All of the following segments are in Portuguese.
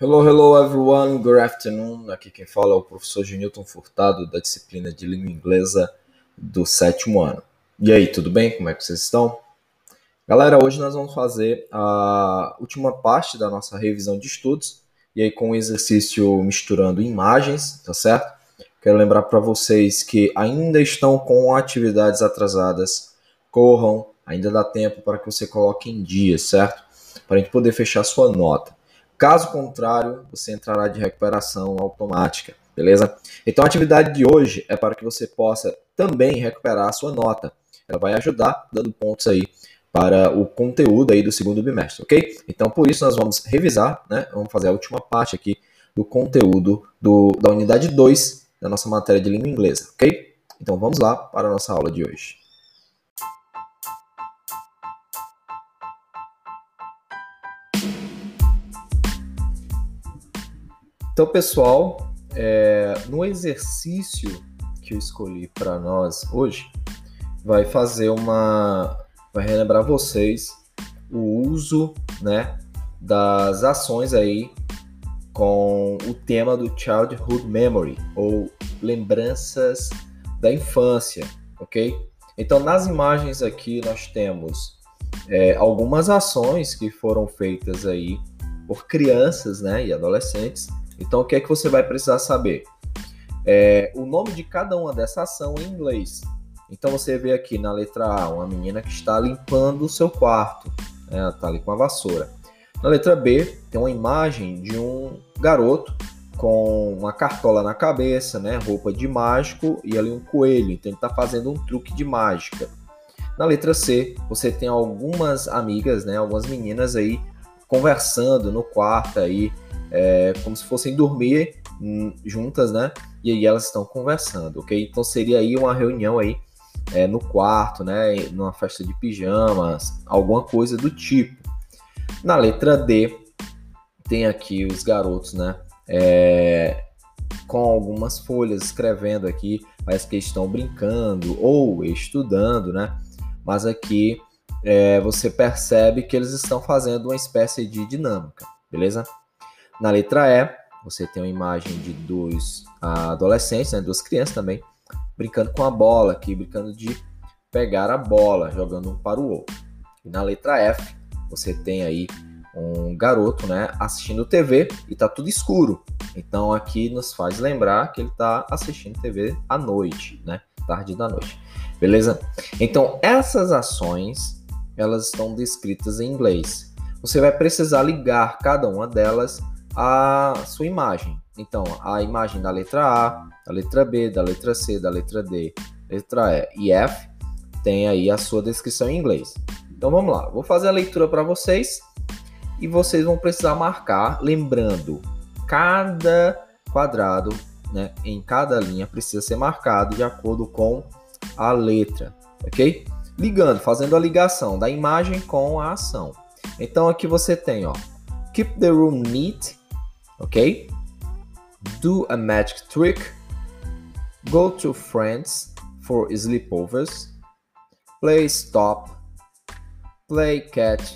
Hello, hello everyone, good afternoon. Aqui quem fala é o professor Genilton Furtado, da disciplina de língua inglesa do sétimo ano. E aí, tudo bem? Como é que vocês estão? Galera, hoje nós vamos fazer a última parte da nossa revisão de estudos, e aí com o exercício misturando imagens, tá certo? Quero lembrar para vocês que ainda estão com atividades atrasadas, corram, ainda dá tempo para que você coloque em dia, certo? Para a gente poder fechar sua nota. Caso contrário, você entrará de recuperação automática, beleza? Então a atividade de hoje é para que você possa também recuperar a sua nota. Ela vai ajudar dando pontos aí para o conteúdo aí do segundo bimestre, ok? Então por isso nós vamos revisar, né? Vamos fazer a última parte aqui do conteúdo do, da unidade 2 da nossa matéria de língua inglesa, ok? Então vamos lá para a nossa aula de hoje. Então, pessoal, é, no exercício que eu escolhi para nós hoje, vai fazer uma. vai relembrar vocês o uso né, das ações aí com o tema do Childhood Memory, ou lembranças da infância, ok? Então, nas imagens aqui nós temos é, algumas ações que foram feitas aí por crianças né, e adolescentes então, o que é que você vai precisar saber? É, o nome de cada uma dessa ação em inglês. Então, você vê aqui na letra A uma menina que está limpando o seu quarto, né? ela está ali com a vassoura. Na letra B, tem uma imagem de um garoto com uma cartola na cabeça, né? roupa de mágico e ali um coelho. Então, ele está fazendo um truque de mágica. Na letra C, você tem algumas amigas, né? algumas meninas aí conversando no quarto aí, é, como se fossem dormir hum, juntas, né? E aí elas estão conversando, ok? Então seria aí uma reunião aí é, no quarto, né? Numa festa de pijamas, alguma coisa do tipo. Na letra D tem aqui os garotos, né? É, com algumas folhas escrevendo aqui, parece que estão brincando ou estudando, né? Mas aqui é, você percebe que eles estão fazendo uma espécie de dinâmica, beleza? Na letra E, você tem uma imagem de dois adolescentes, né, duas crianças também, brincando com a bola aqui, brincando de pegar a bola, jogando um para o outro. E na letra F, você tem aí um garoto, né, assistindo TV e tá tudo escuro. Então aqui nos faz lembrar que ele tá assistindo TV à noite, né, tarde da noite. Beleza? Então essas ações, elas estão descritas em inglês. Você vai precisar ligar cada uma delas a sua imagem. Então, a imagem da letra A, da letra B, da letra C, da letra D, letra E e F tem aí a sua descrição em inglês. Então vamos lá, vou fazer a leitura para vocês e vocês vão precisar marcar, lembrando, cada quadrado, né, em cada linha precisa ser marcado de acordo com a letra, ok? Ligando, fazendo a ligação da imagem com a ação. Então aqui você tem, ó, keep the room neat ok? Do a magic trick, go to friends for sleepovers, play stop, play catch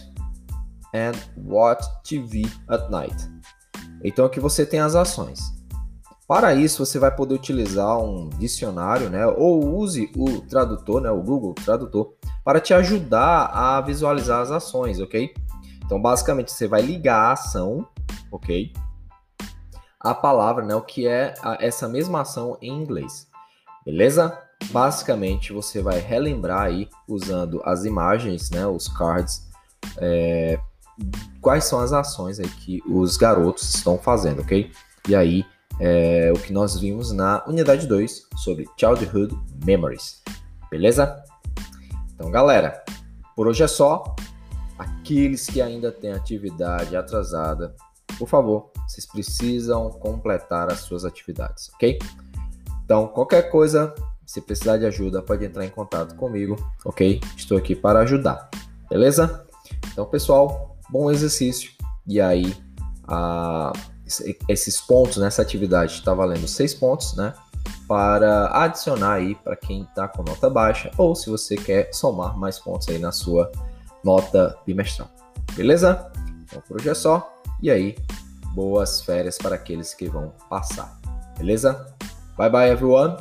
and watch TV at night. Então aqui você tem as ações. Para isso você vai poder utilizar um dicionário, né? Ou use o tradutor, né? O Google Tradutor, para te ajudar a visualizar as ações, ok? Então basicamente você vai ligar a ação, ok? A palavra, né, o que é a, essa mesma ação em inglês. Beleza? Basicamente, você vai relembrar aí usando as imagens, né, os cards, é, quais são as ações aí que os garotos estão fazendo, ok? E aí, é, o que nós vimos na unidade 2 sobre Childhood Memories. Beleza? Então, galera, por hoje é só. Aqueles que ainda têm atividade atrasada, por favor, vocês precisam completar as suas atividades, ok? Então, qualquer coisa, se precisar de ajuda, pode entrar em contato comigo, ok? Estou aqui para ajudar, beleza? Então, pessoal, bom exercício. E aí, a, esses pontos nessa atividade está valendo seis pontos, né? Para adicionar aí para quem está com nota baixa ou se você quer somar mais pontos aí na sua nota bimestral. Beleza? Então por hoje é só. E aí, boas férias para aqueles que vão passar. Beleza? Bye bye everyone.